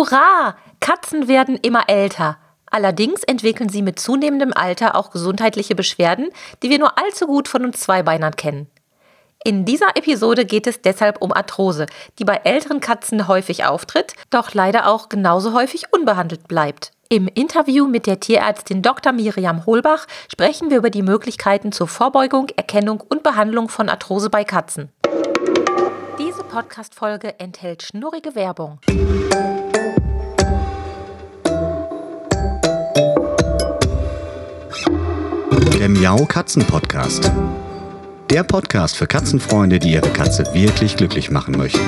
Hurra! Katzen werden immer älter. Allerdings entwickeln sie mit zunehmendem Alter auch gesundheitliche Beschwerden, die wir nur allzu gut von uns Zweibeinern kennen. In dieser Episode geht es deshalb um Arthrose, die bei älteren Katzen häufig auftritt, doch leider auch genauso häufig unbehandelt bleibt. Im Interview mit der Tierärztin Dr. Miriam Holbach sprechen wir über die Möglichkeiten zur Vorbeugung, Erkennung und Behandlung von Arthrose bei Katzen. Podcast-Folge enthält schnurrige Werbung. Der Miau Katzen Podcast. Der Podcast für Katzenfreunde, die ihre Katze wirklich glücklich machen möchten.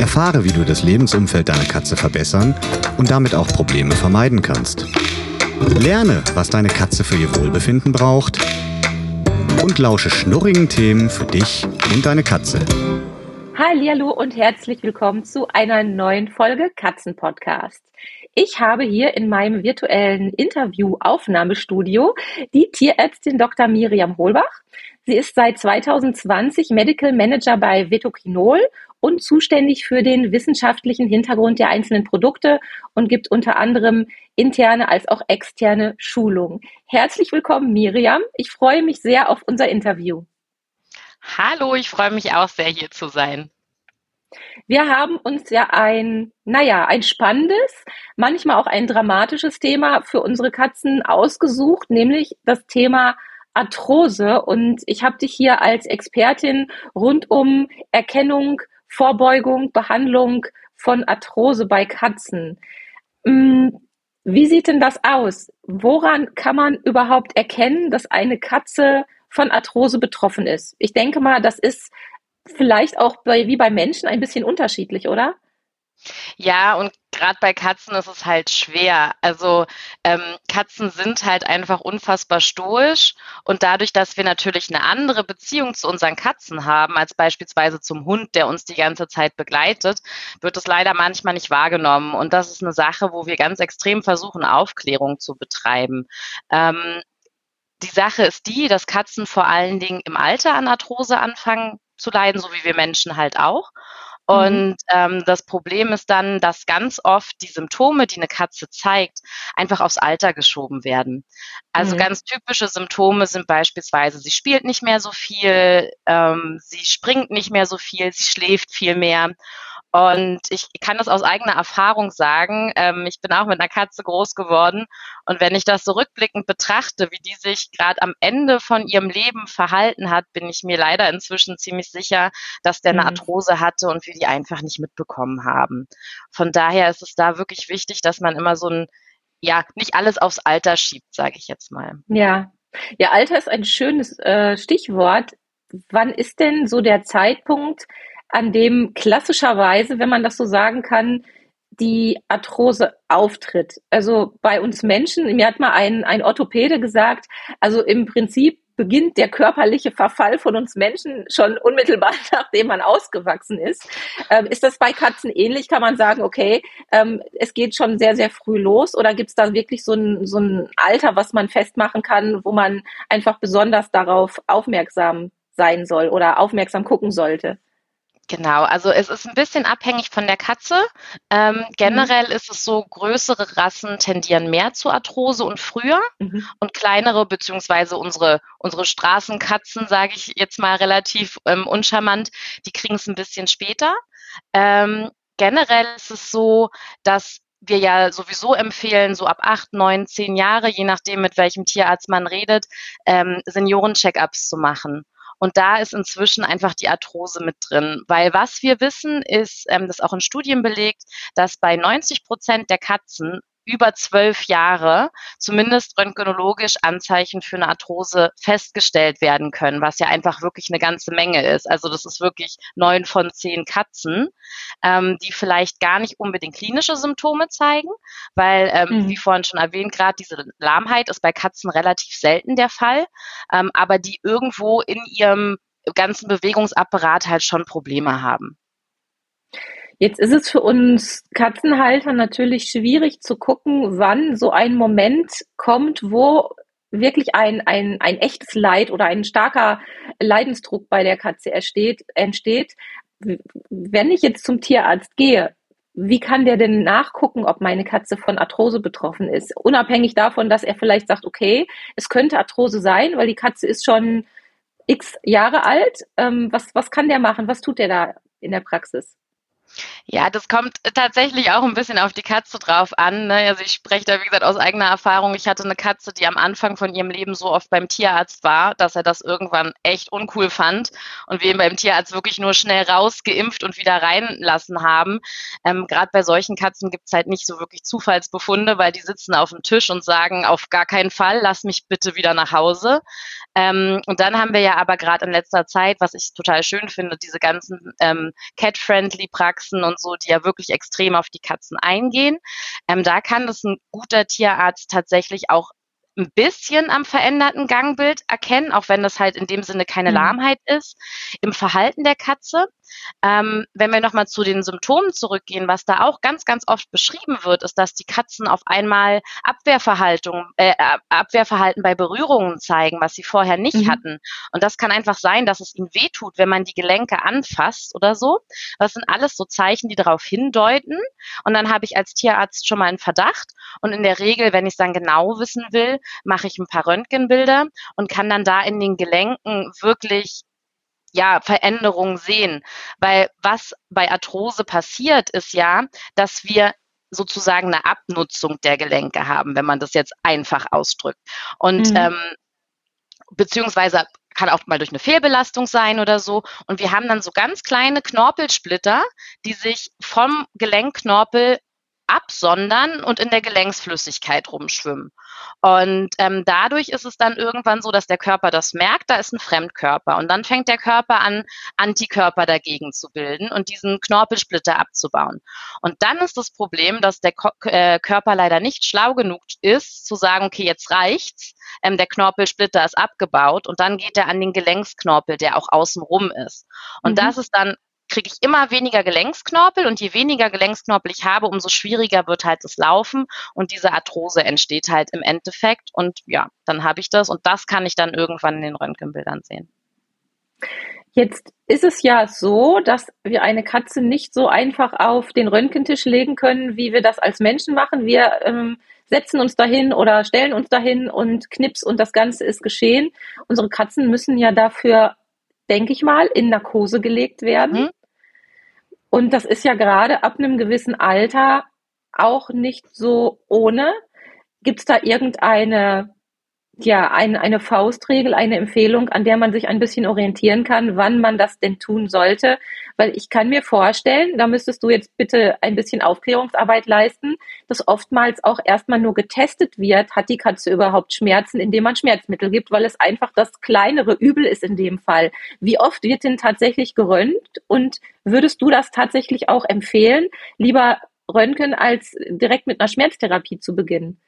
Erfahre, wie du das Lebensumfeld deiner Katze verbessern und damit auch Probleme vermeiden kannst. Lerne, was deine Katze für ihr Wohlbefinden braucht und lausche schnurrigen Themen für dich und deine Katze. Hallo und herzlich willkommen zu einer neuen Folge Katzen Podcast. Ich habe hier in meinem virtuellen Interview-Aufnahmestudio die Tierärztin Dr. Miriam Holbach. Sie ist seit 2020 Medical Manager bei Vetoquinol und zuständig für den wissenschaftlichen Hintergrund der einzelnen Produkte und gibt unter anderem interne als auch externe Schulungen. Herzlich willkommen, Miriam. Ich freue mich sehr auf unser Interview. Hallo, ich freue mich auch sehr, hier zu sein. Wir haben uns ja ein, naja, ein spannendes, manchmal auch ein dramatisches Thema für unsere Katzen ausgesucht, nämlich das Thema Arthrose. Und ich habe dich hier als Expertin rund um Erkennung, Vorbeugung, Behandlung von Arthrose bei Katzen. Mm, wie sieht denn das aus? Woran kann man überhaupt erkennen, dass eine Katze von Arthrose betroffen ist? Ich denke mal, das ist vielleicht auch bei, wie bei Menschen ein bisschen unterschiedlich, oder? Ja, und gerade bei Katzen ist es halt schwer. Also ähm, Katzen sind halt einfach unfassbar stoisch und dadurch, dass wir natürlich eine andere Beziehung zu unseren Katzen haben, als beispielsweise zum Hund, der uns die ganze Zeit begleitet, wird es leider manchmal nicht wahrgenommen. Und das ist eine Sache, wo wir ganz extrem versuchen, Aufklärung zu betreiben. Ähm, die Sache ist die, dass Katzen vor allen Dingen im Alter an Arthrose anfangen zu leiden, so wie wir Menschen halt auch. Mhm. Und ähm, das Problem ist dann, dass ganz oft die Symptome, die eine Katze zeigt, einfach aufs Alter geschoben werden. Also mhm. ganz typische Symptome sind beispielsweise, sie spielt nicht mehr so viel, ähm, sie springt nicht mehr so viel, sie schläft viel mehr. Und ich kann das aus eigener Erfahrung sagen. Ähm, ich bin auch mit einer Katze groß geworden. Und wenn ich das so rückblickend betrachte, wie die sich gerade am Ende von ihrem Leben verhalten hat, bin ich mir leider inzwischen ziemlich sicher, dass der eine mhm. Arthrose hatte und wir die einfach nicht mitbekommen haben. Von daher ist es da wirklich wichtig, dass man immer so ein, ja, nicht alles aufs Alter schiebt, sage ich jetzt mal. Ja. Ja, Alter ist ein schönes äh, Stichwort. Wann ist denn so der Zeitpunkt, an dem klassischerweise, wenn man das so sagen kann, die Arthrose auftritt. Also bei uns Menschen, mir hat mal ein, ein Orthopäde gesagt, also im Prinzip beginnt der körperliche Verfall von uns Menschen schon unmittelbar, nachdem man ausgewachsen ist. Ähm, ist das bei Katzen ähnlich? Kann man sagen, okay, ähm, es geht schon sehr, sehr früh los oder gibt es da wirklich so ein, so ein Alter, was man festmachen kann, wo man einfach besonders darauf aufmerksam sein soll oder aufmerksam gucken sollte? Genau, also es ist ein bisschen abhängig von der Katze. Ähm, generell mhm. ist es so, größere Rassen tendieren mehr zu Arthrose und früher mhm. und kleinere, beziehungsweise unsere, unsere Straßenkatzen, sage ich jetzt mal relativ ähm, uncharmant, die kriegen es ein bisschen später. Ähm, generell ist es so, dass wir ja sowieso empfehlen, so ab acht, neun, zehn Jahre, je nachdem, mit welchem Tierarzt man redet, ähm, Senioren-Check-ups zu machen. Und da ist inzwischen einfach die Arthrose mit drin. Weil was wir wissen, ist, ähm, das auch in Studien belegt, dass bei 90 Prozent der Katzen über zwölf Jahre zumindest röntgenologisch Anzeichen für eine Arthrose festgestellt werden können, was ja einfach wirklich eine ganze Menge ist. Also das ist wirklich neun von zehn Katzen, ähm, die vielleicht gar nicht unbedingt klinische Symptome zeigen, weil, ähm, mhm. wie vorhin schon erwähnt, gerade diese Lahmheit ist bei Katzen relativ selten der Fall, ähm, aber die irgendwo in ihrem ganzen Bewegungsapparat halt schon Probleme haben. Jetzt ist es für uns Katzenhalter natürlich schwierig zu gucken, wann so ein Moment kommt, wo wirklich ein, ein, ein echtes Leid oder ein starker Leidensdruck bei der Katze entsteht, entsteht. Wenn ich jetzt zum Tierarzt gehe, wie kann der denn nachgucken, ob meine Katze von Arthrose betroffen ist? Unabhängig davon, dass er vielleicht sagt, okay, es könnte Arthrose sein, weil die Katze ist schon x Jahre alt. Ähm, was, was kann der machen? Was tut der da in der Praxis? Ja, das kommt tatsächlich auch ein bisschen auf die Katze drauf an. Ne? Also ich spreche da, wie gesagt, aus eigener Erfahrung. Ich hatte eine Katze, die am Anfang von ihrem Leben so oft beim Tierarzt war, dass er das irgendwann echt uncool fand und wir ihn beim Tierarzt wirklich nur schnell rausgeimpft und wieder reinlassen haben. Ähm, Gerade bei solchen Katzen gibt es halt nicht so wirklich Zufallsbefunde, weil die sitzen auf dem Tisch und sagen, auf gar keinen Fall, lass mich bitte wieder nach Hause. Ähm, und dann haben wir ja aber gerade in letzter Zeit, was ich total schön finde, diese ganzen ähm, Cat-Friendly-Praxen und so, die ja wirklich extrem auf die Katzen eingehen. Ähm, da kann das ein guter Tierarzt tatsächlich auch ein bisschen am veränderten Gangbild erkennen, auch wenn das halt in dem Sinne keine mhm. Lahmheit ist, im Verhalten der Katze. Ähm, wenn wir nochmal zu den Symptomen zurückgehen, was da auch ganz, ganz oft beschrieben wird, ist, dass die Katzen auf einmal Abwehrverhaltung, äh, Abwehrverhalten bei Berührungen zeigen, was sie vorher nicht mhm. hatten. Und das kann einfach sein, dass es ihnen wehtut, wenn man die Gelenke anfasst oder so. Das sind alles so Zeichen, die darauf hindeuten. Und dann habe ich als Tierarzt schon mal einen Verdacht. Und in der Regel, wenn ich es dann genau wissen will, mache ich ein paar Röntgenbilder und kann dann da in den Gelenken wirklich ja, Veränderungen sehen. Weil was bei Arthrose passiert, ist ja, dass wir sozusagen eine Abnutzung der Gelenke haben, wenn man das jetzt einfach ausdrückt. Und mhm. ähm, beziehungsweise kann auch mal durch eine Fehlbelastung sein oder so. Und wir haben dann so ganz kleine Knorpelsplitter, die sich vom Gelenkknorpel absondern und in der Gelenksflüssigkeit rumschwimmen. Und ähm, dadurch ist es dann irgendwann so, dass der Körper das merkt, da ist ein Fremdkörper. Und dann fängt der Körper an, Antikörper dagegen zu bilden und diesen Knorpelsplitter abzubauen. Und dann ist das Problem, dass der Ko äh, Körper leider nicht schlau genug ist, zu sagen, okay, jetzt reicht's. Ähm, der Knorpelsplitter ist abgebaut und dann geht er an den Gelenksknorpel, der auch außenrum ist. Und mhm. das ist dann kriege ich immer weniger Gelenksknorpel und je weniger Gelenksknorpel ich habe, umso schwieriger wird halt das Laufen und diese Arthrose entsteht halt im Endeffekt und ja, dann habe ich das und das kann ich dann irgendwann in den Röntgenbildern sehen. Jetzt ist es ja so, dass wir eine Katze nicht so einfach auf den Röntgentisch legen können, wie wir das als Menschen machen. Wir ähm, setzen uns dahin oder stellen uns dahin und knips und das Ganze ist geschehen. Unsere Katzen müssen ja dafür, denke ich mal, in Narkose gelegt werden. Mhm. Und das ist ja gerade ab einem gewissen Alter auch nicht so ohne. Gibt es da irgendeine ja, ein, eine Faustregel, eine Empfehlung, an der man sich ein bisschen orientieren kann, wann man das denn tun sollte. Weil ich kann mir vorstellen, da müsstest du jetzt bitte ein bisschen Aufklärungsarbeit leisten, dass oftmals auch erstmal nur getestet wird, hat die Katze überhaupt Schmerzen, indem man Schmerzmittel gibt, weil es einfach das kleinere Übel ist in dem Fall. Wie oft wird denn tatsächlich geröntgt und würdest du das tatsächlich auch empfehlen, lieber Röntgen als direkt mit einer Schmerztherapie zu beginnen?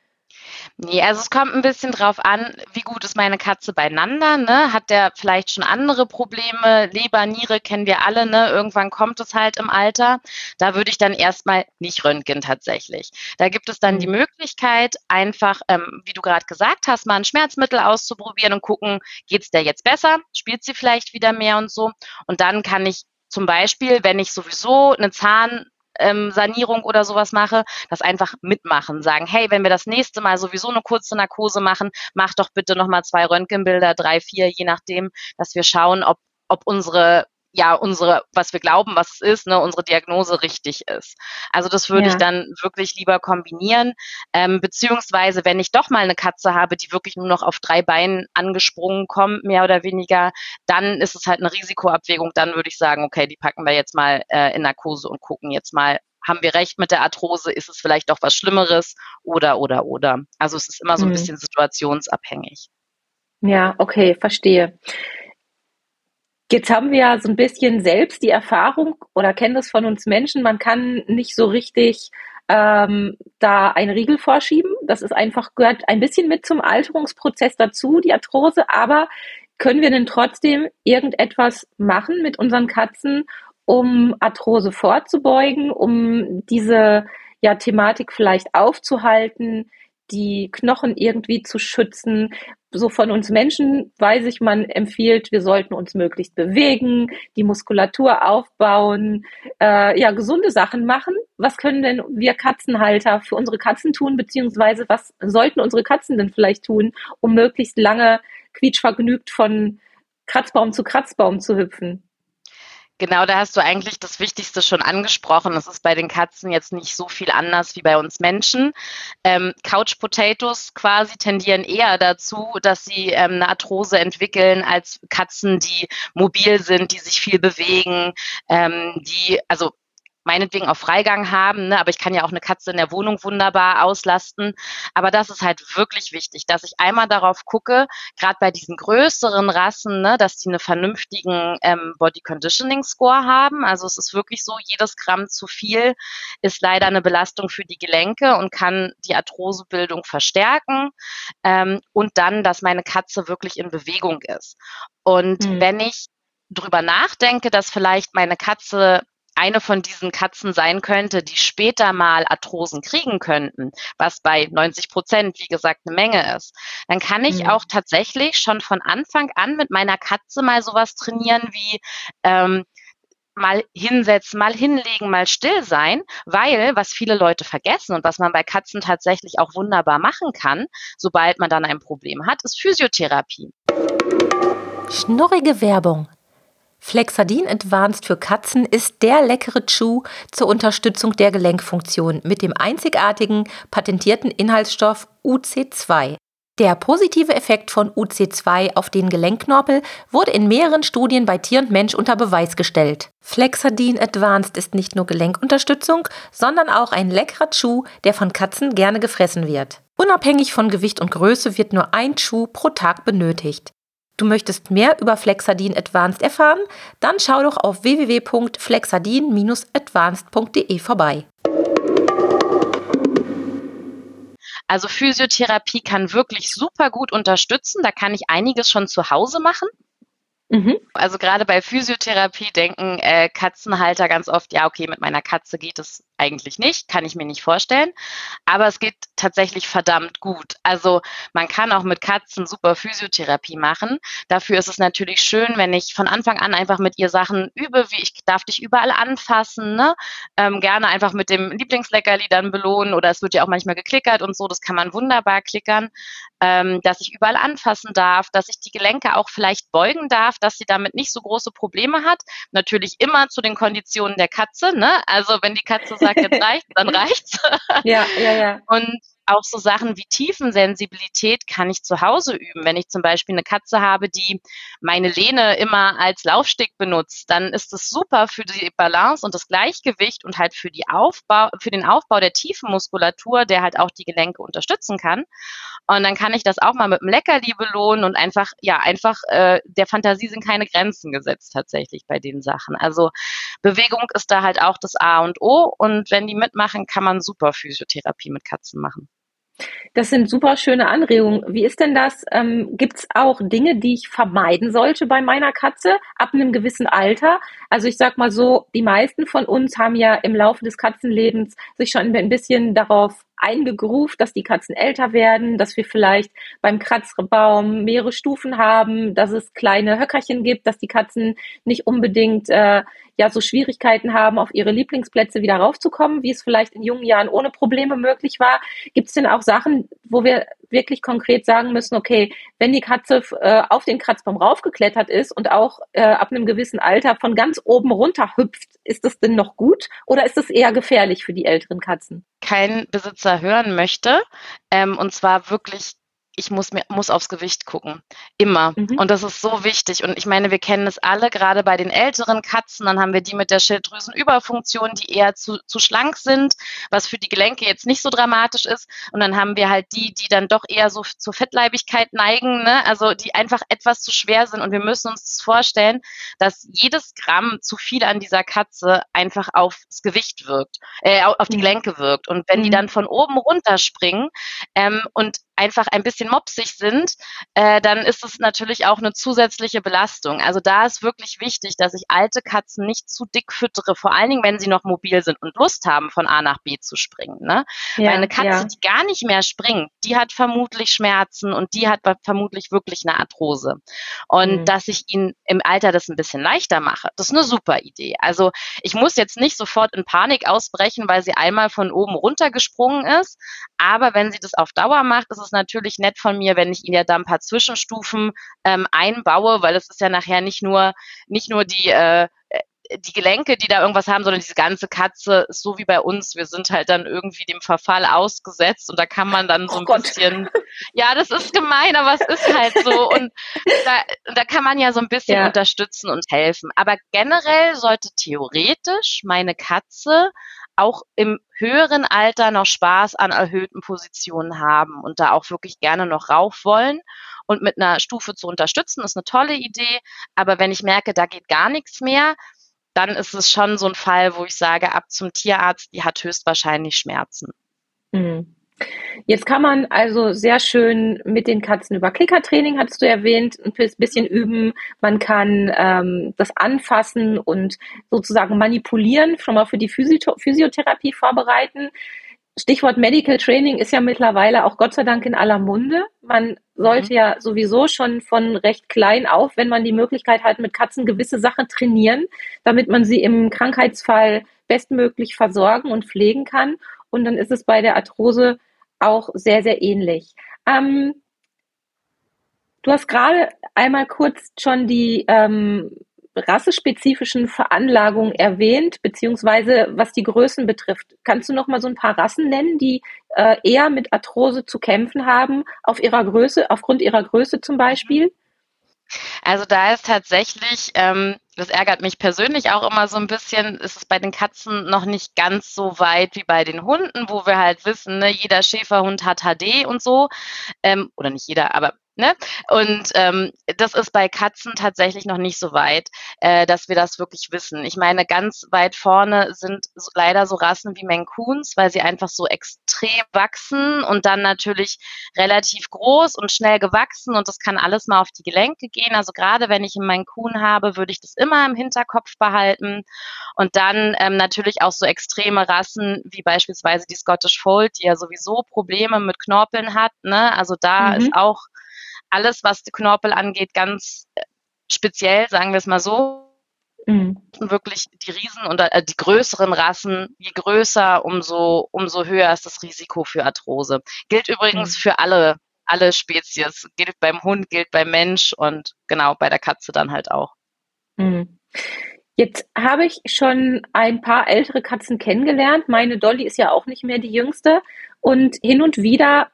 Nee, also es kommt ein bisschen drauf an, wie gut ist meine Katze beieinander, ne? Hat der vielleicht schon andere Probleme? Leber, Niere kennen wir alle, ne? Irgendwann kommt es halt im Alter. Da würde ich dann erstmal nicht röntgen tatsächlich. Da gibt es dann die mhm. Möglichkeit, einfach, ähm, wie du gerade gesagt hast, mal ein Schmerzmittel auszuprobieren und gucken, geht's der jetzt besser? Spielt sie vielleicht wieder mehr und so? Und dann kann ich zum Beispiel, wenn ich sowieso eine Zahn ähm, Sanierung oder sowas mache, das einfach mitmachen. Sagen, hey, wenn wir das nächste Mal sowieso eine kurze Narkose machen, mach doch bitte nochmal zwei Röntgenbilder, drei, vier, je nachdem, dass wir schauen, ob, ob unsere ja unsere, was wir glauben, was es ist, ne, unsere Diagnose richtig ist. Also das würde ja. ich dann wirklich lieber kombinieren, ähm, beziehungsweise wenn ich doch mal eine Katze habe, die wirklich nur noch auf drei Beinen angesprungen kommt, mehr oder weniger, dann ist es halt eine Risikoabwägung. Dann würde ich sagen, okay, die packen wir jetzt mal äh, in Narkose und gucken jetzt mal, haben wir recht mit der Arthrose, ist es vielleicht doch was Schlimmeres oder oder oder. Also es ist immer so ein mhm. bisschen situationsabhängig. Ja, okay, verstehe. Jetzt haben wir ja so ein bisschen selbst die Erfahrung oder kennen das von uns Menschen, man kann nicht so richtig ähm, da einen Riegel vorschieben. Das ist einfach, gehört ein bisschen mit zum Alterungsprozess dazu, die Arthrose, aber können wir denn trotzdem irgendetwas machen mit unseren Katzen, um Arthrose vorzubeugen, um diese ja, Thematik vielleicht aufzuhalten, die Knochen irgendwie zu schützen? So von uns Menschen weiß ich, man empfiehlt, wir sollten uns möglichst bewegen, die Muskulatur aufbauen, äh, ja, gesunde Sachen machen. Was können denn wir Katzenhalter für unsere Katzen tun, beziehungsweise was sollten unsere Katzen denn vielleicht tun, um möglichst lange quietschvergnügt von Kratzbaum zu Kratzbaum zu hüpfen? Genau, da hast du eigentlich das Wichtigste schon angesprochen. Es ist bei den Katzen jetzt nicht so viel anders wie bei uns Menschen. Ähm, Couch Potatoes quasi tendieren eher dazu, dass sie ähm, eine Arthrose entwickeln als Katzen, die mobil sind, die sich viel bewegen, ähm, die, also meinetwegen auch Freigang haben, ne? aber ich kann ja auch eine Katze in der Wohnung wunderbar auslasten. Aber das ist halt wirklich wichtig, dass ich einmal darauf gucke, gerade bei diesen größeren Rassen, ne, dass die einen vernünftigen ähm, Body Conditioning Score haben. Also es ist wirklich so, jedes Gramm zu viel ist leider eine Belastung für die Gelenke und kann die Arthrosebildung verstärken. Ähm, und dann, dass meine Katze wirklich in Bewegung ist. Und mhm. wenn ich drüber nachdenke, dass vielleicht meine Katze eine von diesen Katzen sein könnte, die später mal Arthrosen kriegen könnten, was bei 90 Prozent, wie gesagt, eine Menge ist, dann kann ich mhm. auch tatsächlich schon von Anfang an mit meiner Katze mal sowas trainieren wie ähm, mal hinsetzen, mal hinlegen, mal still sein, weil was viele Leute vergessen und was man bei Katzen tatsächlich auch wunderbar machen kann, sobald man dann ein Problem hat, ist Physiotherapie. Schnurrige Werbung. Flexadin Advanced für Katzen ist der leckere Chew zur Unterstützung der Gelenkfunktion mit dem einzigartigen patentierten Inhaltsstoff UC2. Der positive Effekt von UC2 auf den Gelenkknorpel wurde in mehreren Studien bei Tier und Mensch unter Beweis gestellt. Flexadin Advanced ist nicht nur Gelenkunterstützung, sondern auch ein leckerer Chew, der von Katzen gerne gefressen wird. Unabhängig von Gewicht und Größe wird nur ein Chew pro Tag benötigt. Du möchtest mehr über Flexadin Advanced erfahren? Dann schau doch auf www.flexadin-advanced.de vorbei. Also Physiotherapie kann wirklich super gut unterstützen. Da kann ich einiges schon zu Hause machen. Mhm. Also gerade bei Physiotherapie denken äh, Katzenhalter ganz oft, ja, okay, mit meiner Katze geht es eigentlich nicht, kann ich mir nicht vorstellen. Aber es geht tatsächlich verdammt gut. Also man kann auch mit Katzen super Physiotherapie machen. Dafür ist es natürlich schön, wenn ich von Anfang an einfach mit ihr Sachen übe, wie ich darf dich überall anfassen, ne? Ähm, gerne einfach mit dem Lieblingsleckerli dann belohnen oder es wird ja auch manchmal geklickert und so, das kann man wunderbar klickern, ähm, dass ich überall anfassen darf, dass ich die Gelenke auch vielleicht beugen darf, dass sie damit nicht so große Probleme hat. Natürlich immer zu den Konditionen der Katze. Ne? Also wenn die Katze sagt, jetzt reicht, dann reicht's. ja, ja, ja. Und auch so Sachen wie Tiefensensibilität kann ich zu Hause üben. Wenn ich zum Beispiel eine Katze habe, die meine Lehne immer als Laufstick benutzt, dann ist es super für die Balance und das Gleichgewicht und halt für, die Aufbau, für den Aufbau der Tiefenmuskulatur, der halt auch die Gelenke unterstützen kann. Und dann kann ich das auch mal mit einem Leckerli belohnen und einfach, ja, einfach äh, der Fantasie sind keine Grenzen gesetzt tatsächlich bei den Sachen. Also Bewegung ist da halt auch das A und O und wenn die mitmachen, kann man super Physiotherapie mit Katzen machen. Das sind super schöne Anregungen. Wie ist denn das? Ähm, Gibt es auch Dinge, die ich vermeiden sollte bei meiner Katze ab einem gewissen Alter? Also ich sag mal so, die meisten von uns haben ja im Laufe des Katzenlebens sich schon ein bisschen darauf eingegruft, dass die Katzen älter werden, dass wir vielleicht beim Kratzbaum mehrere Stufen haben, dass es kleine Höckerchen gibt, dass die Katzen nicht unbedingt äh, ja so Schwierigkeiten haben, auf ihre Lieblingsplätze wieder raufzukommen, wie es vielleicht in jungen Jahren ohne Probleme möglich war. Gibt es denn auch Sachen, wo wir wirklich konkret sagen müssen, okay, wenn die Katze äh, auf den Kratzbaum raufgeklettert ist und auch äh, ab einem gewissen Alter von ganz oben runter hüpft, ist das denn noch gut oder ist es eher gefährlich für die älteren Katzen? Kein Besitzer hören möchte. Ähm, und zwar wirklich ich muss mir muss aufs Gewicht gucken. Immer. Mhm. Und das ist so wichtig. Und ich meine, wir kennen es alle, gerade bei den älteren Katzen, dann haben wir die mit der Schilddrüsenüberfunktion, die eher zu, zu schlank sind, was für die Gelenke jetzt nicht so dramatisch ist. Und dann haben wir halt die, die dann doch eher so zur Fettleibigkeit neigen, ne? also die einfach etwas zu schwer sind. Und wir müssen uns das vorstellen, dass jedes Gramm zu viel an dieser Katze einfach aufs Gewicht wirkt, äh, auf die Gelenke wirkt. Und wenn die mhm. dann von oben runterspringen ähm, und einfach ein bisschen mopsig sind, äh, dann ist es natürlich auch eine zusätzliche Belastung. Also da ist wirklich wichtig, dass ich alte Katzen nicht zu dick füttere, vor allen Dingen, wenn sie noch mobil sind und Lust haben, von A nach B zu springen. Ne? Ja, Weil eine Katze, ja. die gar nicht mehr springt, die hat vermutlich Schmerzen und die hat vermutlich wirklich eine Arthrose. Und mhm. dass ich ihnen im Alter das ein bisschen leichter mache, das ist eine super Idee. Also ich muss jetzt nicht sofort in Panik ausbrechen, weil sie einmal von oben runtergesprungen ist. Aber wenn sie das auf Dauer macht, ist es natürlich nett von mir, wenn ich ihnen ja da ein paar Zwischenstufen ähm, einbaue, weil es ist ja nachher nicht nur, nicht nur die, äh, die Gelenke, die da irgendwas haben, sondern diese ganze Katze ist so wie bei uns. Wir sind halt dann irgendwie dem Verfall ausgesetzt und da kann man dann so oh ein Gott. bisschen, ja, das ist gemein, aber es ist halt so und da, da kann man ja so ein bisschen ja. unterstützen und helfen. Aber generell sollte theoretisch meine Katze auch im höheren Alter noch Spaß an erhöhten Positionen haben und da auch wirklich gerne noch rauf wollen und mit einer Stufe zu unterstützen, ist eine tolle Idee. Aber wenn ich merke, da geht gar nichts mehr, dann ist es schon so ein Fall, wo ich sage, ab zum Tierarzt, die hat höchstwahrscheinlich Schmerzen. Mhm. Jetzt kann man also sehr schön mit den Katzen über Klickertraining, hattest du erwähnt, ein bisschen üben. Man kann ähm, das anfassen und sozusagen manipulieren, schon mal für die Physiotherapie vorbereiten. Stichwort Medical Training ist ja mittlerweile auch Gott sei Dank in aller Munde. Man sollte mhm. ja sowieso schon von recht klein auf, wenn man die Möglichkeit hat, mit Katzen gewisse Sachen trainieren, damit man sie im Krankheitsfall bestmöglich versorgen und pflegen kann. Und dann ist es bei der Arthrose auch sehr, sehr ähnlich. Ähm, du hast gerade einmal kurz schon die ähm, rassespezifischen Veranlagungen erwähnt, beziehungsweise was die Größen betrifft. Kannst du noch mal so ein paar Rassen nennen, die äh, eher mit Arthrose zu kämpfen haben, auf ihrer Größe, aufgrund ihrer Größe zum Beispiel? Also da ist tatsächlich, ähm, das ärgert mich persönlich auch immer so ein bisschen, ist es bei den Katzen noch nicht ganz so weit wie bei den Hunden, wo wir halt wissen, ne, jeder Schäferhund hat HD und so. Ähm, oder nicht jeder, aber Ne? Und ähm, das ist bei Katzen tatsächlich noch nicht so weit, äh, dass wir das wirklich wissen. Ich meine, ganz weit vorne sind so, leider so Rassen wie Menkuns, weil sie einfach so extrem wachsen und dann natürlich relativ groß und schnell gewachsen und das kann alles mal auf die Gelenke gehen. Also gerade wenn ich einen Mancun habe, würde ich das immer im Hinterkopf behalten. Und dann ähm, natürlich auch so extreme Rassen wie beispielsweise die Scottish Fold, die ja sowieso Probleme mit Knorpeln hat. Ne? Also da mhm. ist auch alles, was die Knorpel angeht, ganz äh, speziell, sagen wir es mal so. Mhm. Wirklich die Riesen und äh, die größeren Rassen, je größer, umso, umso höher ist das Risiko für Arthrose. Gilt übrigens mhm. für alle, alle Spezies. Gilt beim Hund, gilt beim Mensch und genau bei der Katze dann halt auch. Mhm. Jetzt habe ich schon ein paar ältere Katzen kennengelernt. Meine Dolly ist ja auch nicht mehr die jüngste. Und hin und wieder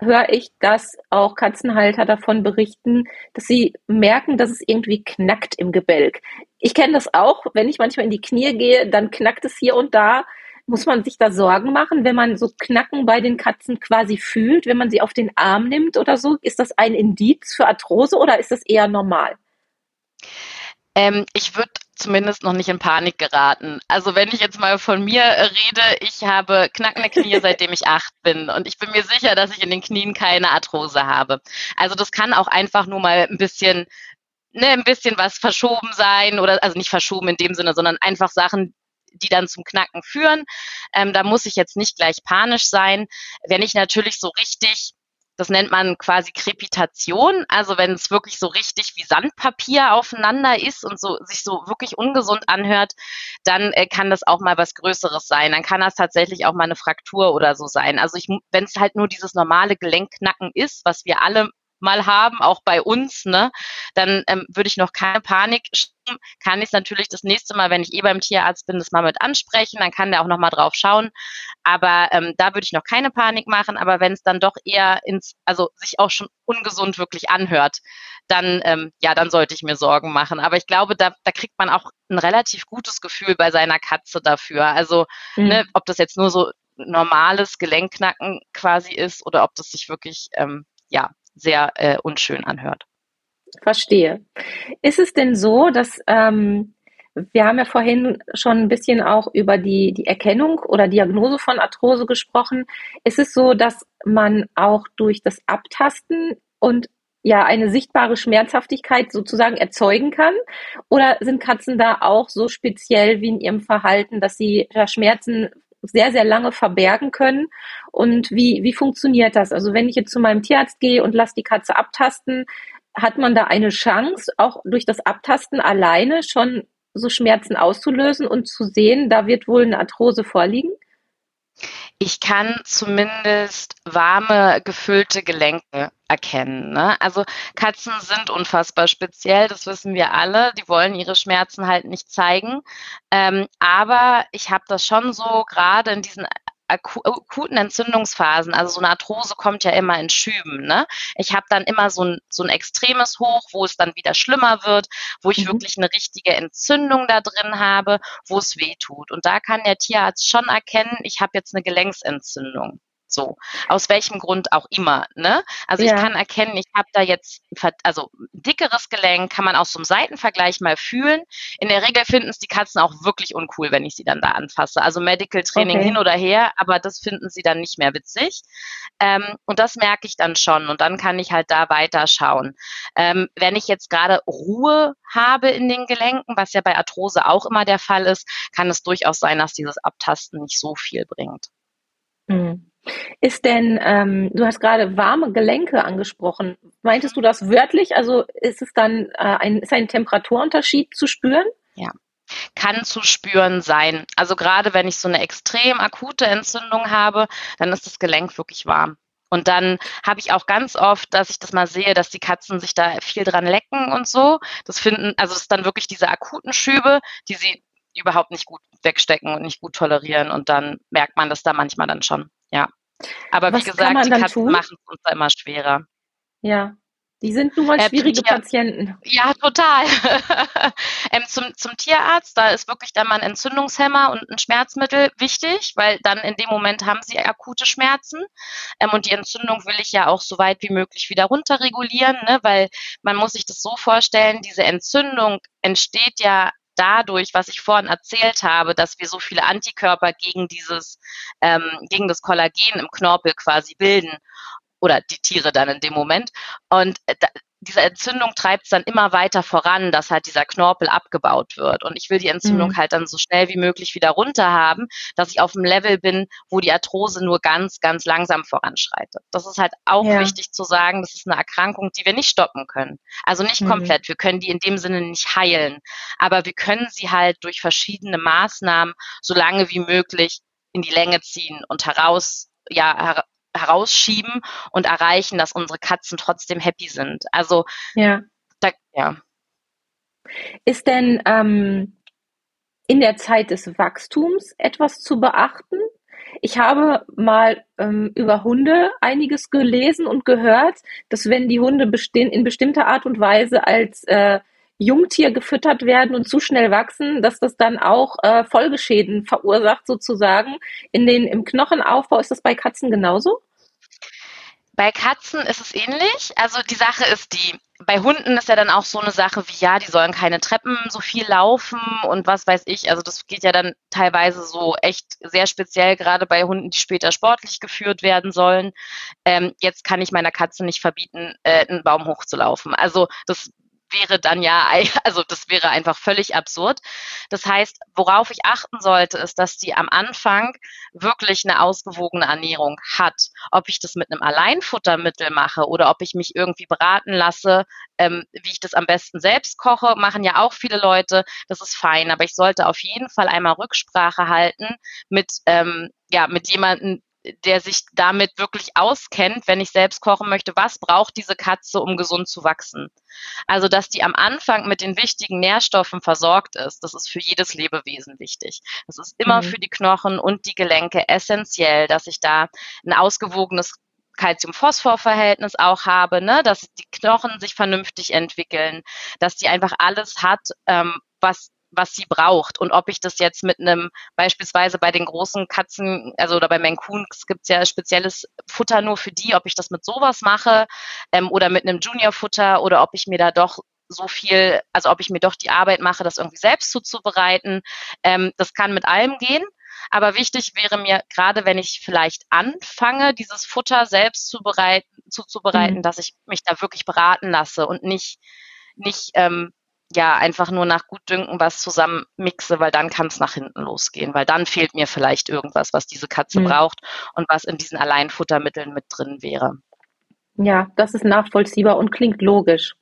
höre ich, dass auch Katzenhalter davon berichten, dass sie merken, dass es irgendwie knackt im Gebälk. Ich kenne das auch, wenn ich manchmal in die Knie gehe, dann knackt es hier und da. Muss man sich da Sorgen machen, wenn man so Knacken bei den Katzen quasi fühlt, wenn man sie auf den Arm nimmt oder so? Ist das ein Indiz für Arthrose oder ist das eher normal? Ähm, ich würde zumindest noch nicht in Panik geraten. Also wenn ich jetzt mal von mir rede, ich habe knackende Knie, seitdem ich acht bin. Und ich bin mir sicher, dass ich in den Knien keine Arthrose habe. Also das kann auch einfach nur mal ein bisschen, ne, ein bisschen was verschoben sein oder, also nicht verschoben in dem Sinne, sondern einfach Sachen, die dann zum Knacken führen. Ähm, da muss ich jetzt nicht gleich panisch sein. Wenn ich natürlich so richtig das nennt man quasi Krepitation. Also wenn es wirklich so richtig wie Sandpapier aufeinander ist und so sich so wirklich ungesund anhört, dann äh, kann das auch mal was Größeres sein. Dann kann das tatsächlich auch mal eine Fraktur oder so sein. Also wenn es halt nur dieses normale Gelenkknacken ist, was wir alle mal haben, auch bei uns, ne, dann ähm, würde ich noch keine Panik schieben. Kann ich es natürlich das nächste Mal, wenn ich eh beim Tierarzt bin, das mal mit ansprechen, dann kann der auch noch mal drauf schauen. Aber ähm, da würde ich noch keine Panik machen. Aber wenn es dann doch eher ins, also sich auch schon ungesund wirklich anhört, dann ähm, ja, dann sollte ich mir Sorgen machen. Aber ich glaube, da, da kriegt man auch ein relativ gutes Gefühl bei seiner Katze dafür. Also, mhm. ne, ob das jetzt nur so normales Gelenkknacken quasi ist oder ob das sich wirklich ähm, ja sehr äh, unschön anhört. Verstehe. Ist es denn so, dass ähm, wir haben ja vorhin schon ein bisschen auch über die, die Erkennung oder Diagnose von Arthrose gesprochen. Ist es so, dass man auch durch das Abtasten und ja eine sichtbare Schmerzhaftigkeit sozusagen erzeugen kann? Oder sind Katzen da auch so speziell wie in ihrem Verhalten, dass sie da Schmerzen sehr, sehr lange verbergen können? Und wie, wie funktioniert das? Also wenn ich jetzt zu meinem Tierarzt gehe und lasse die Katze abtasten, hat man da eine Chance, auch durch das Abtasten alleine schon so Schmerzen auszulösen und zu sehen, da wird wohl eine Arthrose vorliegen? Ich kann zumindest warme, gefüllte Gelenke erkennen. Ne? Also Katzen sind unfassbar speziell, das wissen wir alle. Die wollen ihre Schmerzen halt nicht zeigen. Ähm, aber ich habe das schon so gerade in diesen akuten Entzündungsphasen, also so eine Arthrose kommt ja immer in Schüben. Ne? Ich habe dann immer so ein, so ein extremes Hoch, wo es dann wieder schlimmer wird, wo ich mhm. wirklich eine richtige Entzündung da drin habe, wo es weh tut. Und da kann der Tierarzt schon erkennen, ich habe jetzt eine Gelenksentzündung. So, aus welchem Grund auch immer. Ne? Also ja. ich kann erkennen, ich habe da jetzt also dickeres Gelenk, kann man aus so einem Seitenvergleich mal fühlen. In der Regel finden es die Katzen auch wirklich uncool, wenn ich sie dann da anfasse. Also Medical Training okay. hin oder her, aber das finden sie dann nicht mehr witzig. Ähm, und das merke ich dann schon und dann kann ich halt da weiter schauen. Ähm, wenn ich jetzt gerade Ruhe habe in den Gelenken, was ja bei Arthrose auch immer der Fall ist, kann es durchaus sein, dass dieses Abtasten nicht so viel bringt. Mhm. Ist denn, ähm, du hast gerade warme Gelenke angesprochen. Meintest du das wörtlich? Also ist es dann äh, ein, ist ein Temperaturunterschied zu spüren? Ja. Kann zu spüren sein. Also gerade wenn ich so eine extrem akute Entzündung habe, dann ist das Gelenk wirklich warm. Und dann habe ich auch ganz oft, dass ich das mal sehe, dass die Katzen sich da viel dran lecken und so. Das finden, also es ist dann wirklich diese akuten Schübe, die sie überhaupt nicht gut wegstecken und nicht gut tolerieren. Und dann merkt man das da manchmal dann schon. Ja. Aber Was wie gesagt, die Katzen machen es uns da immer schwerer. Ja. Die sind nun mal äh, schwierige Tier, Patienten. Ja, total. ähm, zum, zum Tierarzt, da ist wirklich dann mal ein Entzündungshemmer und ein Schmerzmittel wichtig, weil dann in dem Moment haben sie akute Schmerzen. Ähm, und die Entzündung will ich ja auch so weit wie möglich wieder runterregulieren, ne? weil man muss sich das so vorstellen, diese Entzündung entsteht ja dadurch, was ich vorhin erzählt habe, dass wir so viele Antikörper gegen dieses, ähm, gegen das Kollagen im Knorpel quasi bilden oder die Tiere dann in dem Moment. Und äh, diese Entzündung treibt es dann immer weiter voran, dass halt dieser Knorpel abgebaut wird. Und ich will die Entzündung mhm. halt dann so schnell wie möglich wieder runter haben, dass ich auf dem Level bin, wo die Arthrose nur ganz, ganz langsam voranschreitet. Das ist halt auch ja. wichtig zu sagen, das ist eine Erkrankung, die wir nicht stoppen können. Also nicht mhm. komplett. Wir können die in dem Sinne nicht heilen. Aber wir können sie halt durch verschiedene Maßnahmen so lange wie möglich in die Länge ziehen und heraus, ja, herausschieben und erreichen, dass unsere Katzen trotzdem happy sind. Also ja. Da, ja. Ist denn ähm, in der Zeit des Wachstums etwas zu beachten? Ich habe mal ähm, über Hunde einiges gelesen und gehört, dass wenn die Hunde in bestimmter Art und Weise als äh, Jungtier gefüttert werden und zu schnell wachsen, dass das dann auch äh, Folgeschäden verursacht sozusagen. In den, Im Knochenaufbau ist das bei Katzen genauso? Bei Katzen ist es ähnlich. Also die Sache ist die, bei Hunden ist ja dann auch so eine Sache wie, ja, die sollen keine Treppen so viel laufen und was weiß ich. Also das geht ja dann teilweise so echt sehr speziell, gerade bei Hunden, die später sportlich geführt werden sollen. Ähm, jetzt kann ich meiner Katze nicht verbieten, äh, einen Baum hochzulaufen. Also das wäre dann ja, also das wäre einfach völlig absurd. Das heißt, worauf ich achten sollte, ist, dass die am Anfang wirklich eine ausgewogene Ernährung hat. Ob ich das mit einem Alleinfuttermittel mache oder ob ich mich irgendwie beraten lasse, ähm, wie ich das am besten selbst koche, machen ja auch viele Leute. Das ist fein, aber ich sollte auf jeden Fall einmal Rücksprache halten mit ähm, ja, mit jemandem, der sich damit wirklich auskennt, wenn ich selbst kochen möchte, was braucht diese Katze, um gesund zu wachsen. Also, dass die am Anfang mit den wichtigen Nährstoffen versorgt ist, das ist für jedes Lebewesen wichtig. Das ist immer mhm. für die Knochen und die Gelenke essentiell, dass ich da ein ausgewogenes Calcium-Phosphor-Verhältnis auch habe, ne? dass die Knochen sich vernünftig entwickeln, dass die einfach alles hat, ähm, was was sie braucht und ob ich das jetzt mit einem, beispielsweise bei den großen Katzen, also oder bei Mancoons gibt es ja spezielles Futter nur für die, ob ich das mit sowas mache ähm, oder mit einem Junior-Futter oder ob ich mir da doch so viel, also ob ich mir doch die Arbeit mache, das irgendwie selbst zuzubereiten. Ähm, das kann mit allem gehen. Aber wichtig wäre mir, gerade wenn ich vielleicht anfange, dieses Futter selbst zu bereiten, zuzubereiten, mhm. dass ich mich da wirklich beraten lasse und nicht, nicht ähm, ja einfach nur nach Gutdünken was zusammen mixe, weil dann kann es nach hinten losgehen, weil dann fehlt mir vielleicht irgendwas, was diese Katze mhm. braucht und was in diesen Alleinfuttermitteln mit drin wäre. Ja, das ist nachvollziehbar und klingt logisch.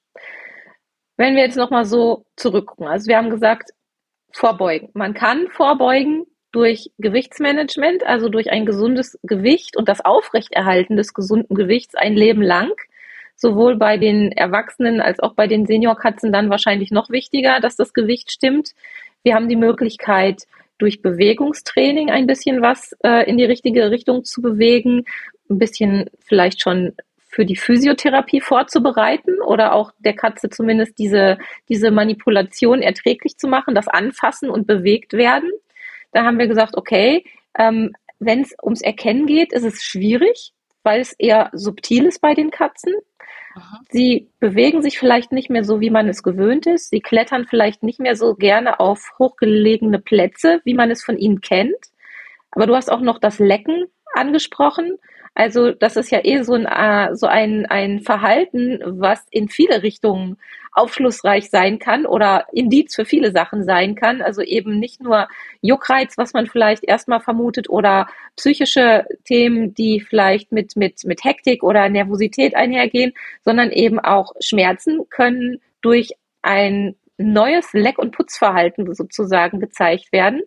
Wenn wir jetzt nochmal so zurückgucken, also wir haben gesagt, vorbeugen. Man kann vorbeugen durch Gewichtsmanagement, also durch ein gesundes Gewicht und das Aufrechterhalten des gesunden Gewichts ein Leben lang. Sowohl bei den Erwachsenen als auch bei den Seniorkatzen dann wahrscheinlich noch wichtiger, dass das Gewicht stimmt. Wir haben die Möglichkeit, durch Bewegungstraining ein bisschen was äh, in die richtige Richtung zu bewegen, ein bisschen vielleicht schon für die Physiotherapie vorzubereiten oder auch der Katze zumindest diese, diese Manipulation erträglich zu machen, das Anfassen und bewegt werden. Da haben wir gesagt, okay, ähm, wenn es ums Erkennen geht, ist es schwierig, weil es eher subtil ist bei den Katzen. Aha. Sie bewegen sich vielleicht nicht mehr so, wie man es gewöhnt ist. Sie klettern vielleicht nicht mehr so gerne auf hochgelegene Plätze, wie man es von ihnen kennt. Aber du hast auch noch das Lecken angesprochen. Also das ist ja eh so ein, äh, so ein, ein Verhalten, was in viele Richtungen aufschlussreich sein kann oder Indiz für viele Sachen sein kann. Also eben nicht nur Juckreiz, was man vielleicht erstmal vermutet, oder psychische Themen, die vielleicht mit, mit, mit Hektik oder Nervosität einhergehen, sondern eben auch Schmerzen können durch ein neues Leck- und Putzverhalten sozusagen gezeigt werden.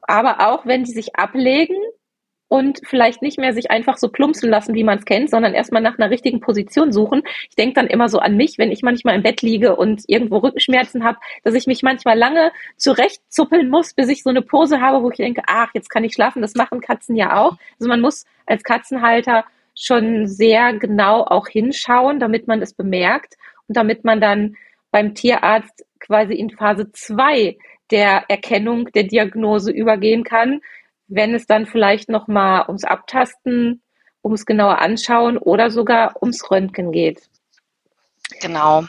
Aber auch wenn die sich ablegen, und vielleicht nicht mehr sich einfach so plumpsen lassen, wie man es kennt, sondern erstmal nach einer richtigen Position suchen. Ich denke dann immer so an mich, wenn ich manchmal im Bett liege und irgendwo Rückenschmerzen habe, dass ich mich manchmal lange zurechtzuppeln muss, bis ich so eine Pose habe, wo ich denke, ach, jetzt kann ich schlafen. Das machen Katzen ja auch. Also man muss als Katzenhalter schon sehr genau auch hinschauen, damit man es bemerkt und damit man dann beim Tierarzt quasi in Phase zwei der Erkennung der Diagnose übergehen kann, wenn es dann vielleicht noch mal ums Abtasten, ums genauer Anschauen oder sogar ums Röntgen geht. Genau.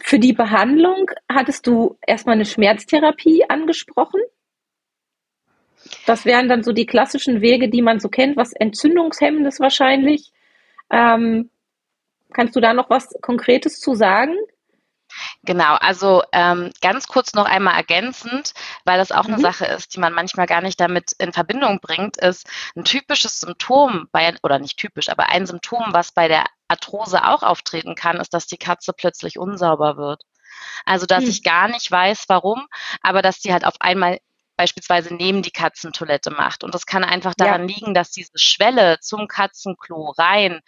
Für die Behandlung hattest du erstmal eine Schmerztherapie angesprochen. Das wären dann so die klassischen Wege, die man so kennt, was Entzündungshemmendes wahrscheinlich. Ähm, kannst du da noch was Konkretes zu sagen? Genau, also ähm, ganz kurz noch einmal ergänzend, weil das auch mhm. eine Sache ist, die man manchmal gar nicht damit in Verbindung bringt, ist ein typisches Symptom bei, oder nicht typisch, aber ein Symptom, was bei der Arthrose auch auftreten kann, ist, dass die Katze plötzlich unsauber wird. Also, dass mhm. ich gar nicht weiß, warum, aber dass die halt auf einmal beispielsweise neben die Katzentoilette macht. Und das kann einfach daran ja. liegen, dass diese Schwelle zum Katzenklo rein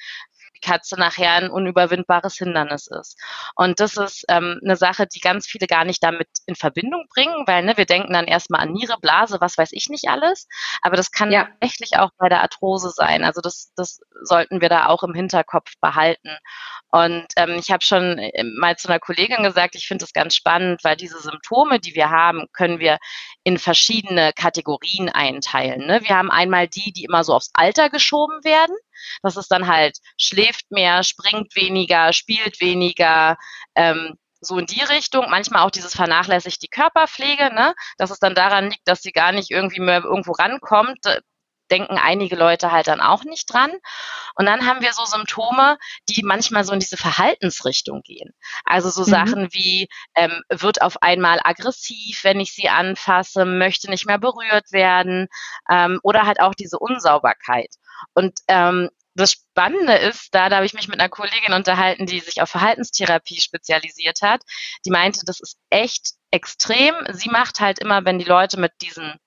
die Katze nachher ein unüberwindbares Hindernis ist. Und das ist ähm, eine Sache, die ganz viele gar nicht damit in Verbindung bringen, weil ne, wir denken dann erstmal an Niere, Blase, was weiß ich nicht alles. Aber das kann ja. tatsächlich auch bei der Arthrose sein. Also das, das sollten wir da auch im Hinterkopf behalten. Und ähm, ich habe schon äh, mal zu einer Kollegin gesagt, ich finde das ganz spannend, weil diese Symptome, die wir haben, können wir in verschiedene Kategorien einteilen. Ne? Wir haben einmal die, die immer so aufs Alter geschoben werden. Das ist dann halt, schläft mehr, springt weniger, spielt weniger, ähm, so in die Richtung. Manchmal auch dieses vernachlässigt die Körperpflege, ne? dass es dann daran liegt, dass sie gar nicht irgendwie mehr irgendwo rankommt denken einige Leute halt dann auch nicht dran. Und dann haben wir so Symptome, die manchmal so in diese Verhaltensrichtung gehen. Also so mhm. Sachen wie, ähm, wird auf einmal aggressiv, wenn ich sie anfasse, möchte nicht mehr berührt werden ähm, oder halt auch diese Unsauberkeit. Und ähm, das Spannende ist, da, da habe ich mich mit einer Kollegin unterhalten, die sich auf Verhaltenstherapie spezialisiert hat. Die meinte, das ist echt extrem. Sie macht halt immer, wenn die Leute mit diesen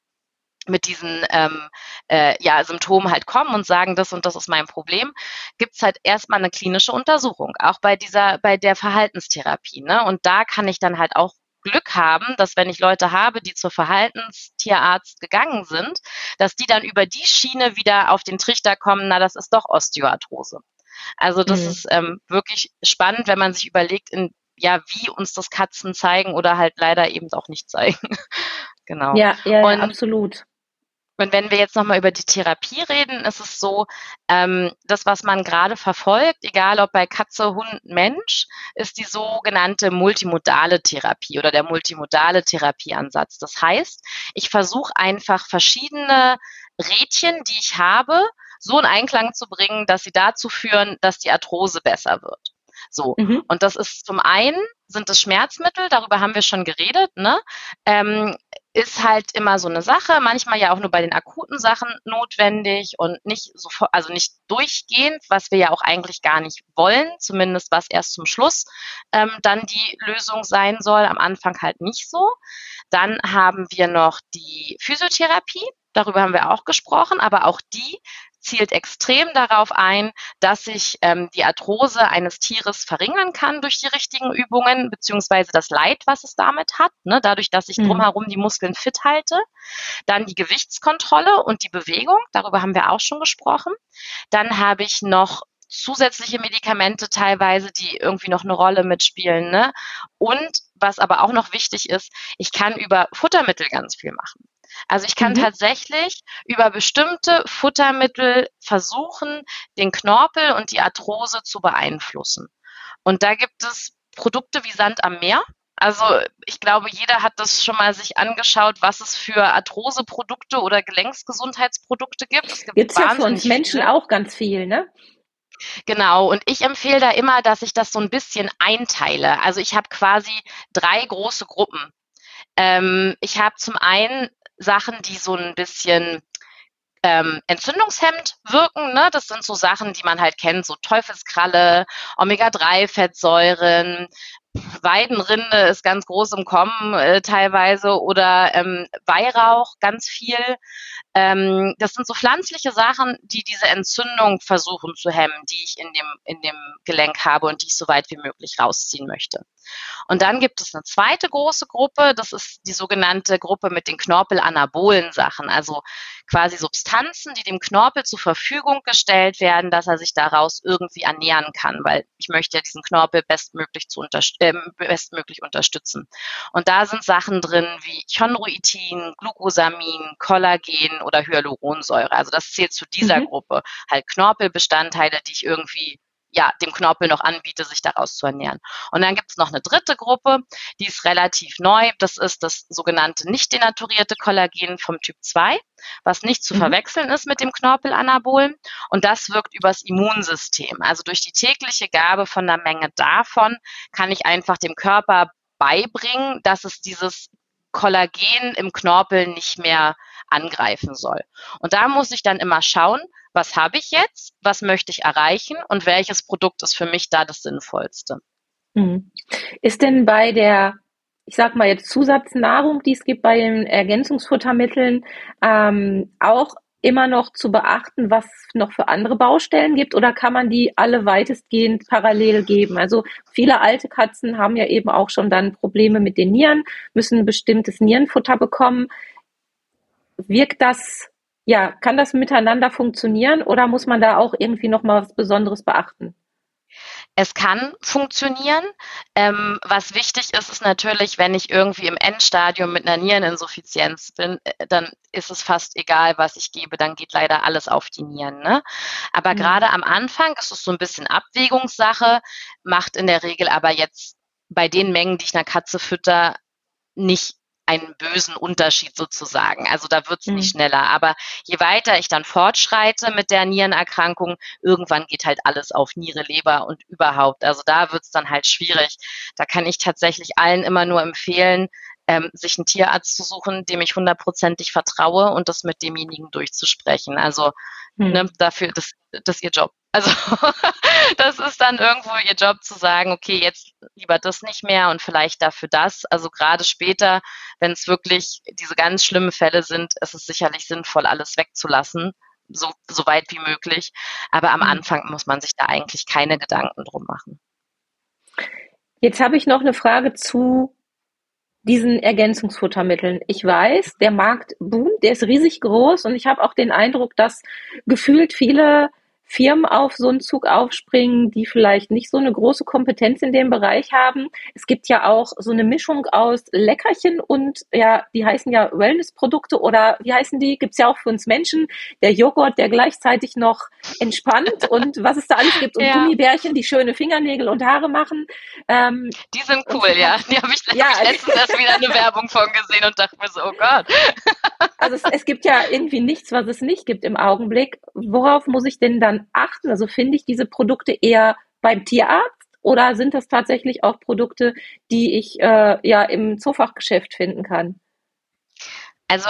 mit diesen ähm, äh, ja, Symptomen halt kommen und sagen, das und das ist mein Problem, gibt es halt erstmal eine klinische Untersuchung, auch bei dieser, bei der Verhaltenstherapie. Ne? Und da kann ich dann halt auch Glück haben, dass wenn ich Leute habe, die zur Verhaltenstierarzt gegangen sind, dass die dann über die Schiene wieder auf den Trichter kommen, na, das ist doch Osteoarthrose. Also das mhm. ist ähm, wirklich spannend, wenn man sich überlegt, in, ja, wie uns das Katzen zeigen oder halt leider eben auch nicht zeigen. genau. Ja, ja, und, absolut Und wenn wir jetzt nochmal über die Therapie reden, ist es so, ähm, das, was man gerade verfolgt, egal ob bei Katze, Hund, Mensch, ist die sogenannte multimodale Therapie oder der multimodale Therapieansatz. Das heißt, ich versuche einfach verschiedene Rädchen, die ich habe, so in Einklang zu bringen, dass sie dazu führen, dass die Arthrose besser wird. So. Mhm. Und das ist zum einen sind es Schmerzmittel, darüber haben wir schon geredet, ne? Ähm, ist halt immer so eine Sache, manchmal ja auch nur bei den akuten Sachen notwendig und nicht sofort, also nicht durchgehend, was wir ja auch eigentlich gar nicht wollen, zumindest was erst zum Schluss ähm, dann die Lösung sein soll, am Anfang halt nicht so. Dann haben wir noch die Physiotherapie, darüber haben wir auch gesprochen, aber auch die zielt extrem darauf ein, dass sich ähm, die Arthrose eines Tieres verringern kann durch die richtigen Übungen, beziehungsweise das Leid, was es damit hat, ne, dadurch, dass ich mhm. drumherum die Muskeln fit halte. Dann die Gewichtskontrolle und die Bewegung, darüber haben wir auch schon gesprochen. Dann habe ich noch zusätzliche Medikamente teilweise, die irgendwie noch eine Rolle mitspielen. Ne? Und was aber auch noch wichtig ist, ich kann über Futtermittel ganz viel machen. Also ich kann mhm. tatsächlich über bestimmte Futtermittel versuchen, den Knorpel und die Arthrose zu beeinflussen. Und da gibt es Produkte wie Sand am Meer. Also ich glaube, jeder hat das schon mal sich angeschaut, was es für Arthroseprodukte oder Gelenksgesundheitsprodukte gibt. Es gibt ja für uns Menschen viele. auch ganz viel, ne? Genau, und ich empfehle da immer, dass ich das so ein bisschen einteile. Also ich habe quasi drei große Gruppen. Ähm, ich habe zum einen Sachen, die so ein bisschen ähm, entzündungshemmend wirken. Ne? Das sind so Sachen, die man halt kennt, so Teufelskralle, Omega-3-Fettsäuren, Weidenrinde ist ganz groß im Kommen äh, teilweise oder ähm, Weihrauch ganz viel. Ähm, das sind so pflanzliche Sachen, die diese Entzündung versuchen zu hemmen, die ich in dem, in dem Gelenk habe und die ich so weit wie möglich rausziehen möchte. Und dann gibt es eine zweite große Gruppe, das ist die sogenannte Gruppe mit den Knorpel-anabolen Sachen, also quasi Substanzen, die dem Knorpel zur Verfügung gestellt werden, dass er sich daraus irgendwie ernähren kann, weil ich möchte ja diesen Knorpel bestmöglich, zu unterst äh, bestmöglich unterstützen. Und da sind Sachen drin wie Chondroitin, Glucosamin, Kollagen oder Hyaluronsäure. Also das zählt zu dieser mhm. Gruppe. Halt Knorpelbestandteile, die ich irgendwie ja, dem Knorpel noch anbiete, sich daraus zu ernähren. Und dann gibt es noch eine dritte Gruppe, die ist relativ neu. Das ist das sogenannte nicht denaturierte Kollagen vom Typ 2, was nicht zu mhm. verwechseln ist mit dem Knorpelanabolen. Und das wirkt übers Immunsystem. Also durch die tägliche Gabe von der Menge davon kann ich einfach dem Körper beibringen, dass es dieses Kollagen im Knorpel nicht mehr angreifen soll. Und da muss ich dann immer schauen, was habe ich jetzt, was möchte ich erreichen und welches Produkt ist für mich da das Sinnvollste. Mhm. Ist denn bei der, ich sag mal jetzt Zusatznahrung, die es gibt bei den Ergänzungsfuttermitteln, ähm, auch immer noch zu beachten, was noch für andere Baustellen gibt oder kann man die alle weitestgehend parallel geben? Also viele alte Katzen haben ja eben auch schon dann Probleme mit den Nieren, müssen ein bestimmtes Nierenfutter bekommen. Wirkt das ja, kann das miteinander funktionieren oder muss man da auch irgendwie noch mal was Besonderes beachten? Es kann funktionieren. Ähm, was wichtig ist, ist natürlich, wenn ich irgendwie im Endstadium mit einer Niereninsuffizienz bin, äh, dann ist es fast egal, was ich gebe, dann geht leider alles auf die Nieren. Ne? Aber mhm. gerade am Anfang ist es so ein bisschen Abwägungssache, macht in der Regel aber jetzt bei den Mengen, die ich einer Katze fütter, nicht einen bösen Unterschied sozusagen. Also da wird es mhm. nicht schneller. Aber je weiter ich dann fortschreite mit der Nierenerkrankung, irgendwann geht halt alles auf Niere, Leber und überhaupt. Also da wird es dann halt schwierig. Da kann ich tatsächlich allen immer nur empfehlen, ähm, sich einen Tierarzt zu suchen, dem ich hundertprozentig vertraue und das mit demjenigen durchzusprechen. Also hm. ne, dafür, das, das ist ihr Job. Also das ist dann irgendwo ihr Job zu sagen, okay, jetzt lieber das nicht mehr und vielleicht dafür das. Also gerade später, wenn es wirklich diese ganz schlimmen Fälle sind, ist es sicherlich sinnvoll, alles wegzulassen, so, so weit wie möglich. Aber am hm. Anfang muss man sich da eigentlich keine Gedanken drum machen. Jetzt habe ich noch eine Frage zu diesen Ergänzungsfuttermitteln. Ich weiß, der Markt boomt, der ist riesig groß und ich habe auch den Eindruck, dass gefühlt viele Firmen auf so einen Zug aufspringen, die vielleicht nicht so eine große Kompetenz in dem Bereich haben. Es gibt ja auch so eine Mischung aus Leckerchen und ja, die heißen ja Wellnessprodukte oder wie heißen die? Gibt's ja auch für uns Menschen. Der Joghurt, der gleichzeitig noch entspannt und was es da alles gibt und ja. Gummibärchen, die schöne Fingernägel und Haare machen. Ähm, die sind cool, ja. Die habe ich, ja, hab ich letztens erst wieder eine Werbung von gesehen und dachte mir so, oh Gott. Also es, es gibt ja irgendwie nichts, was es nicht gibt im Augenblick. Worauf muss ich denn dann achten? Also finde ich diese Produkte eher beim Tierarzt oder sind das tatsächlich auch Produkte, die ich äh, ja im Zoofachgeschäft finden kann? Also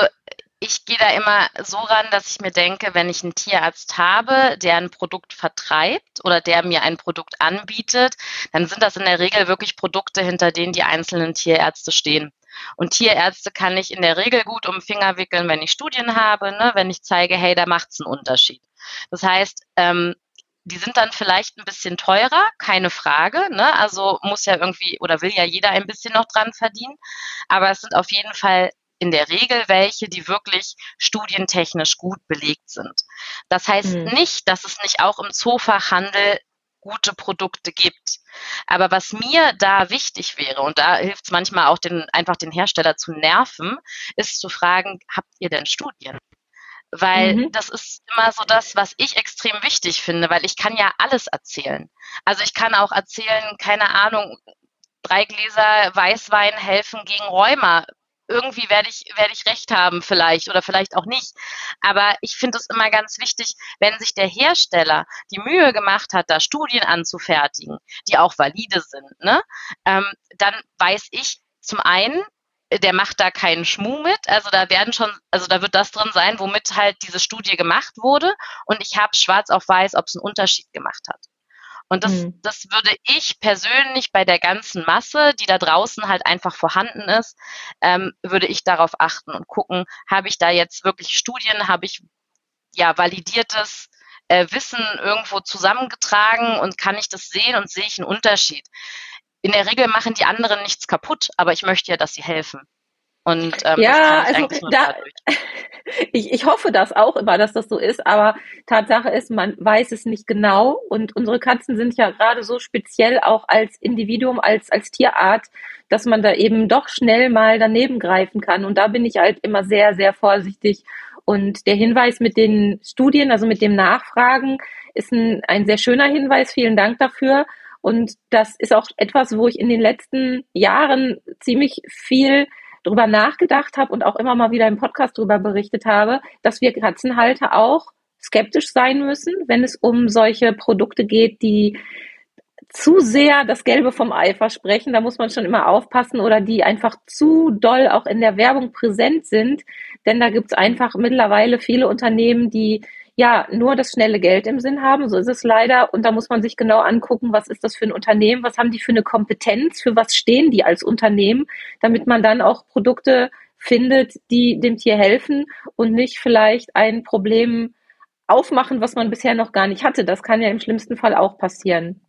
ich gehe da immer so ran, dass ich mir denke, wenn ich einen Tierarzt habe, der ein Produkt vertreibt oder der mir ein Produkt anbietet, dann sind das in der Regel wirklich Produkte, hinter denen die einzelnen Tierärzte stehen. Und Tierärzte kann ich in der Regel gut um den Finger wickeln, wenn ich Studien habe, ne, wenn ich zeige, hey, da macht es einen Unterschied. Das heißt, ähm, die sind dann vielleicht ein bisschen teurer, keine Frage. Ne? Also muss ja irgendwie oder will ja jeder ein bisschen noch dran verdienen. Aber es sind auf jeden Fall in der Regel welche, die wirklich studientechnisch gut belegt sind. Das heißt mhm. nicht, dass es nicht auch im Zoofachhandel gute Produkte gibt. Aber was mir da wichtig wäre, und da hilft es manchmal auch den, einfach den Hersteller zu nerven, ist zu fragen, habt ihr denn Studien? Weil mhm. das ist immer so das, was ich extrem wichtig finde, weil ich kann ja alles erzählen. Also ich kann auch erzählen, keine Ahnung, drei Gläser Weißwein helfen gegen Rheuma irgendwie werde ich, werde ich recht haben vielleicht oder vielleicht auch nicht. Aber ich finde es immer ganz wichtig, wenn sich der Hersteller die Mühe gemacht hat, da Studien anzufertigen, die auch valide sind, ne? Ähm, dann weiß ich zum einen, der macht da keinen Schmuh mit. Also da werden schon, also da wird das drin sein, womit halt diese Studie gemacht wurde. Und ich habe schwarz auf weiß, ob es einen Unterschied gemacht hat. Und das, mhm. das würde ich persönlich bei der ganzen Masse, die da draußen halt einfach vorhanden ist, ähm, würde ich darauf achten und gucken, habe ich da jetzt wirklich Studien, habe ich ja validiertes äh, Wissen irgendwo zusammengetragen und kann ich das sehen und sehe ich einen Unterschied. In der Regel machen die anderen nichts kaputt, aber ich möchte ja, dass sie helfen. Und ähm, ja, also da, ich, ich hoffe das auch immer, dass das so ist, aber Tatsache ist, man weiß es nicht genau und unsere Katzen sind ja gerade so speziell auch als Individuum, als, als Tierart, dass man da eben doch schnell mal daneben greifen kann. Und da bin ich halt immer sehr, sehr vorsichtig. Und der Hinweis mit den Studien, also mit dem Nachfragen, ist ein, ein sehr schöner Hinweis. Vielen Dank dafür. Und das ist auch etwas, wo ich in den letzten Jahren ziemlich viel drüber nachgedacht habe und auch immer mal wieder im Podcast drüber berichtet habe, dass wir Katzenhalter auch skeptisch sein müssen, wenn es um solche Produkte geht, die zu sehr das Gelbe vom Ei versprechen. Da muss man schon immer aufpassen oder die einfach zu doll auch in der Werbung präsent sind. Denn da gibt es einfach mittlerweile viele Unternehmen, die ja nur das schnelle Geld im Sinn haben. So ist es leider. Und da muss man sich genau angucken, was ist das für ein Unternehmen, was haben die für eine Kompetenz, für was stehen die als Unternehmen, damit man dann auch Produkte findet, die dem Tier helfen und nicht vielleicht ein Problem aufmachen, was man bisher noch gar nicht hatte. Das kann ja im schlimmsten Fall auch passieren.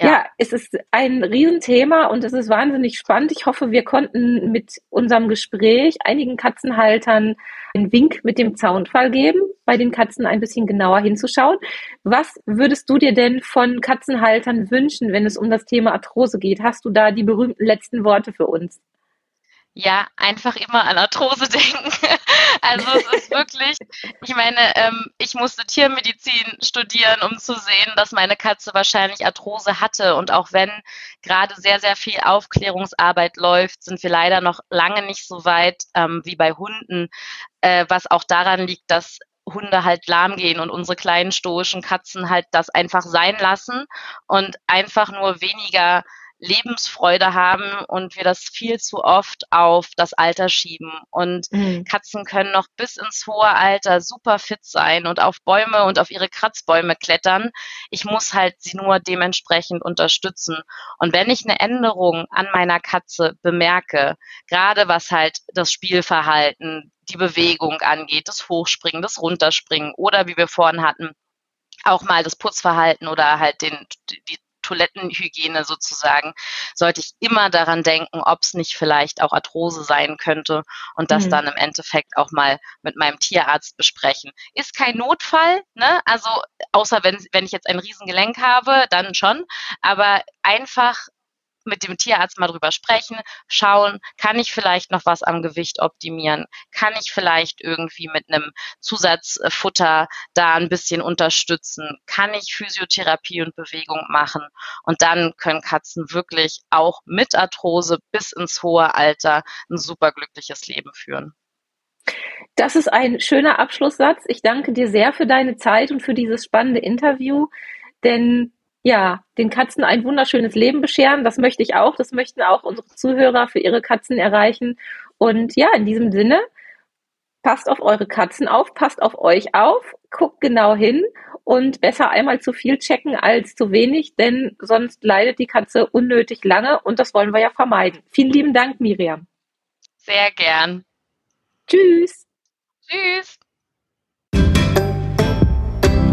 Ja. ja, es ist ein Riesenthema und es ist wahnsinnig spannend. Ich hoffe, wir konnten mit unserem Gespräch einigen Katzenhaltern einen Wink mit dem Zaunfall geben, bei den Katzen ein bisschen genauer hinzuschauen. Was würdest du dir denn von Katzenhaltern wünschen, wenn es um das Thema Arthrose geht? Hast du da die berühmten letzten Worte für uns? Ja, einfach immer an Arthrose denken. Also es ist wirklich, ich meine, ähm, ich musste Tiermedizin studieren, um zu sehen, dass meine Katze wahrscheinlich Arthrose hatte. Und auch wenn gerade sehr, sehr viel Aufklärungsarbeit läuft, sind wir leider noch lange nicht so weit ähm, wie bei Hunden, äh, was auch daran liegt, dass Hunde halt lahm gehen und unsere kleinen stoischen Katzen halt das einfach sein lassen und einfach nur weniger Lebensfreude haben und wir das viel zu oft auf das Alter schieben. Und mhm. Katzen können noch bis ins hohe Alter super fit sein und auf Bäume und auf ihre Kratzbäume klettern. Ich muss halt sie nur dementsprechend unterstützen. Und wenn ich eine Änderung an meiner Katze bemerke, gerade was halt das Spielverhalten, die Bewegung angeht, das Hochspringen, das Runterspringen oder wie wir vorhin hatten, auch mal das Putzverhalten oder halt den, die Toilettenhygiene sozusagen, sollte ich immer daran denken, ob es nicht vielleicht auch Arthrose sein könnte und das mhm. dann im Endeffekt auch mal mit meinem Tierarzt besprechen. Ist kein Notfall, ne? Also außer wenn, wenn ich jetzt ein Riesengelenk habe, dann schon, aber einfach mit dem Tierarzt mal drüber sprechen, schauen, kann ich vielleicht noch was am Gewicht optimieren? Kann ich vielleicht irgendwie mit einem Zusatzfutter da ein bisschen unterstützen? Kann ich Physiotherapie und Bewegung machen? Und dann können Katzen wirklich auch mit Arthrose bis ins hohe Alter ein superglückliches Leben führen. Das ist ein schöner Abschlusssatz. Ich danke dir sehr für deine Zeit und für dieses spannende Interview, denn ja, den Katzen ein wunderschönes Leben bescheren. Das möchte ich auch. Das möchten auch unsere Zuhörer für ihre Katzen erreichen. Und ja, in diesem Sinne, passt auf eure Katzen auf, passt auf euch auf, guckt genau hin und besser einmal zu viel checken als zu wenig, denn sonst leidet die Katze unnötig lange und das wollen wir ja vermeiden. Vielen lieben Dank, Miriam. Sehr gern. Tschüss. Tschüss.